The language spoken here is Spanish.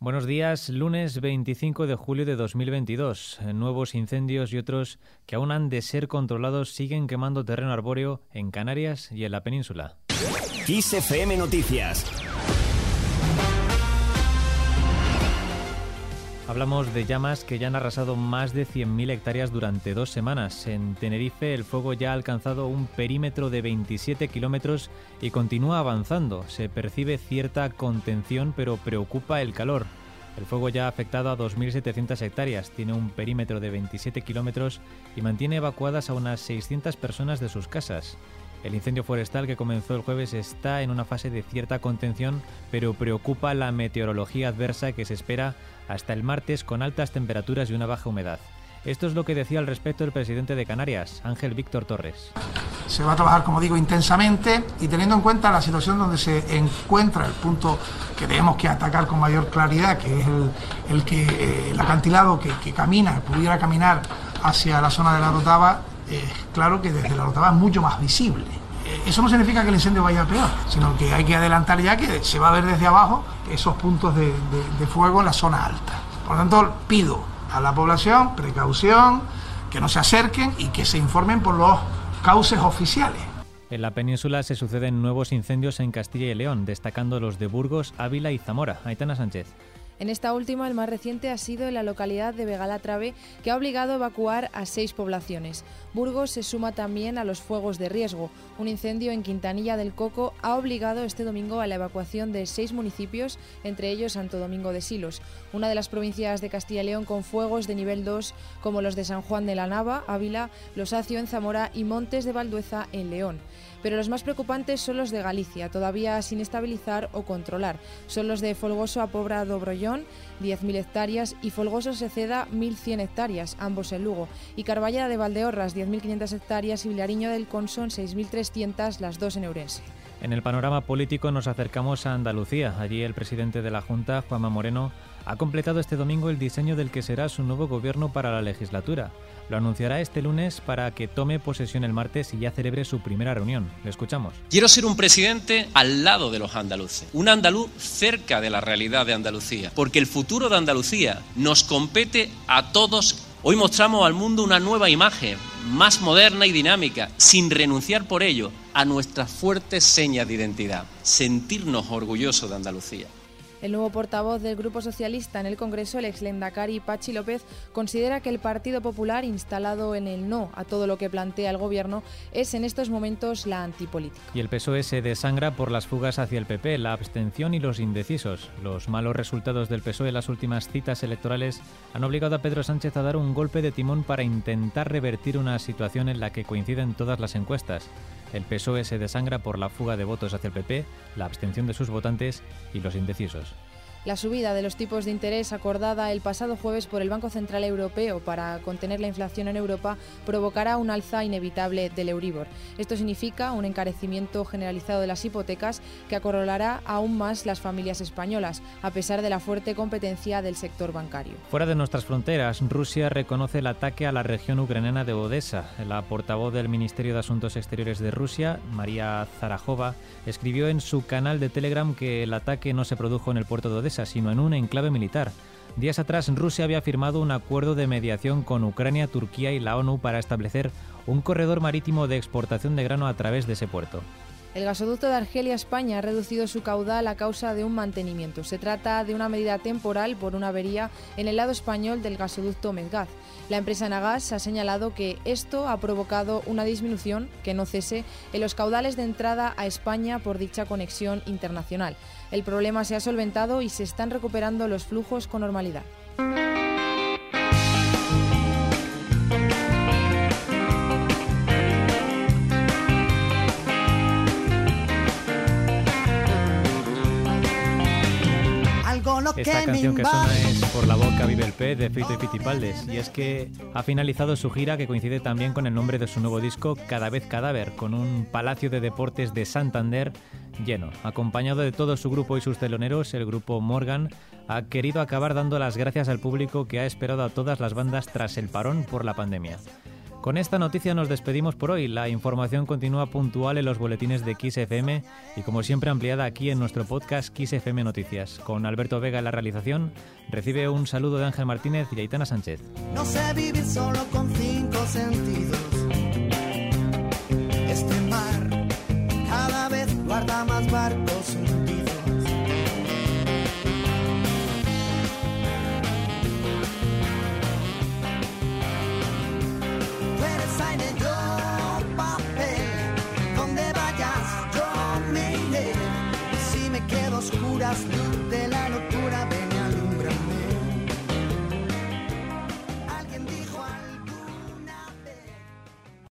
Buenos días, lunes 25 de julio de 2022. Nuevos incendios y otros que aún han de ser controlados siguen quemando terreno arbóreo en Canarias y en la península. Noticias. Hablamos de llamas que ya han arrasado más de 100.000 hectáreas durante dos semanas. En Tenerife el fuego ya ha alcanzado un perímetro de 27 kilómetros y continúa avanzando. Se percibe cierta contención, pero preocupa el calor. El fuego ya ha afectado a 2.700 hectáreas, tiene un perímetro de 27 kilómetros y mantiene evacuadas a unas 600 personas de sus casas. El incendio forestal que comenzó el jueves está en una fase de cierta contención, pero preocupa la meteorología adversa que se espera hasta el martes con altas temperaturas y una baja humedad. Esto es lo que decía al respecto el presidente de Canarias, Ángel Víctor Torres. Se va a trabajar, como digo, intensamente y teniendo en cuenta la situación donde se encuentra el punto que tenemos que atacar con mayor claridad, que es el, que eh, el acantilado que, camina, pudiera caminar hacia la zona de la Rotava, eh, claro que desde la Rotava es mucho más visible. Eh, eso no significa que el incendio vaya peor, sino que hay que adelantar ya que se va a ver desde abajo esos puntos de, de fuego en la zona alta. Por lo tanto, pido a la población precaución, que no se acerquen y que se informen por los cauces oficiales. En la península se suceden nuevos incendios en Castilla y León, destacando los de Burgos, Ávila y Zamora. Aitana Sánchez. En esta última, el más reciente ha sido en la localidad de Begalatrave, que ha obligado a evacuar a seis poblaciones. Burgos se suma también a los fuegos de riesgo. Un incendio en Quintanilla del Coco ha obligado este domingo a la evacuación de seis municipios, entre ellos Santo Domingo de Silos, una de las provincias de Castilla y León con fuegos de nivel 2, como los de San Juan de la Nava, Ávila, Los Acio en Zamora y Montes de Valdueza en León pero los más preocupantes son los de Galicia, todavía sin estabilizar o controlar. Son los de Folgoso a Pobra Dobrollón, 10.000 hectáreas, y Folgoso Seceda, 1.100 hectáreas, ambos en Lugo, y Carballera de Valdeorras, 10.500 hectáreas, y Villariño del Conson, 6.300, las dos en Eurense. En el panorama político nos acercamos a Andalucía. Allí el presidente de la Junta, Juanma Moreno, ha completado este domingo el diseño del que será su nuevo gobierno para la legislatura. Lo anunciará este lunes para que tome posesión el martes y ya celebre su primera reunión. Le escuchamos. Quiero ser un presidente al lado de los andaluces, un andaluz cerca de la realidad de Andalucía, porque el futuro de Andalucía nos compete a todos. Hoy mostramos al mundo una nueva imagen, más moderna y dinámica, sin renunciar por ello a nuestras fuertes señas de identidad, sentirnos orgullosos de Andalucía. El nuevo portavoz del Grupo Socialista en el Congreso, el ex Lendakari Pachi López, considera que el Partido Popular, instalado en el no a todo lo que plantea el Gobierno, es en estos momentos la antipolítica. Y el PSOE se desangra por las fugas hacia el PP, la abstención y los indecisos. Los malos resultados del PSOE en las últimas citas electorales han obligado a Pedro Sánchez a dar un golpe de timón para intentar revertir una situación en la que coinciden todas las encuestas. El PSOE se desangra por la fuga de votos hacia el PP, la abstención de sus votantes y los indecisos. La subida de los tipos de interés acordada el pasado jueves por el Banco Central Europeo para contener la inflación en Europa provocará un alza inevitable del Euribor. Esto significa un encarecimiento generalizado de las hipotecas que acorralará aún más las familias españolas, a pesar de la fuerte competencia del sector bancario. Fuera de nuestras fronteras, Rusia reconoce el ataque a la región ucraniana de Odessa. La portavoz del Ministerio de Asuntos Exteriores de Rusia, María Zarajova, escribió en su canal de Telegram que el ataque no se produjo en el puerto de Odessa sino en un enclave militar. Días atrás, Rusia había firmado un acuerdo de mediación con Ucrania, Turquía y la ONU para establecer un corredor marítimo de exportación de grano a través de ese puerto. El gasoducto de Argelia España ha reducido su caudal a causa de un mantenimiento. Se trata de una medida temporal por una avería en el lado español del gasoducto Medgaz. La empresa Nagas ha señalado que esto ha provocado una disminución, que no cese, en los caudales de entrada a España por dicha conexión internacional. El problema se ha solventado y se están recuperando los flujos con normalidad. Esta canción que suena es Por la boca vive el pez de Fito y Pitipaldes y es que ha finalizado su gira que coincide también con el nombre de su nuevo disco Cada vez cadáver con un palacio de deportes de Santander lleno. Acompañado de todo su grupo y sus teloneros, el grupo Morgan ha querido acabar dando las gracias al público que ha esperado a todas las bandas tras el parón por la pandemia. Con esta noticia nos despedimos por hoy. La información continúa puntual en los boletines de XFM y como siempre ampliada aquí en nuestro podcast XFM Noticias. Con Alberto Vega en la realización, recibe un saludo de Ángel Martínez y Aitana Sánchez. No sé vivir solo con cinco sentidos. Luz de la locura.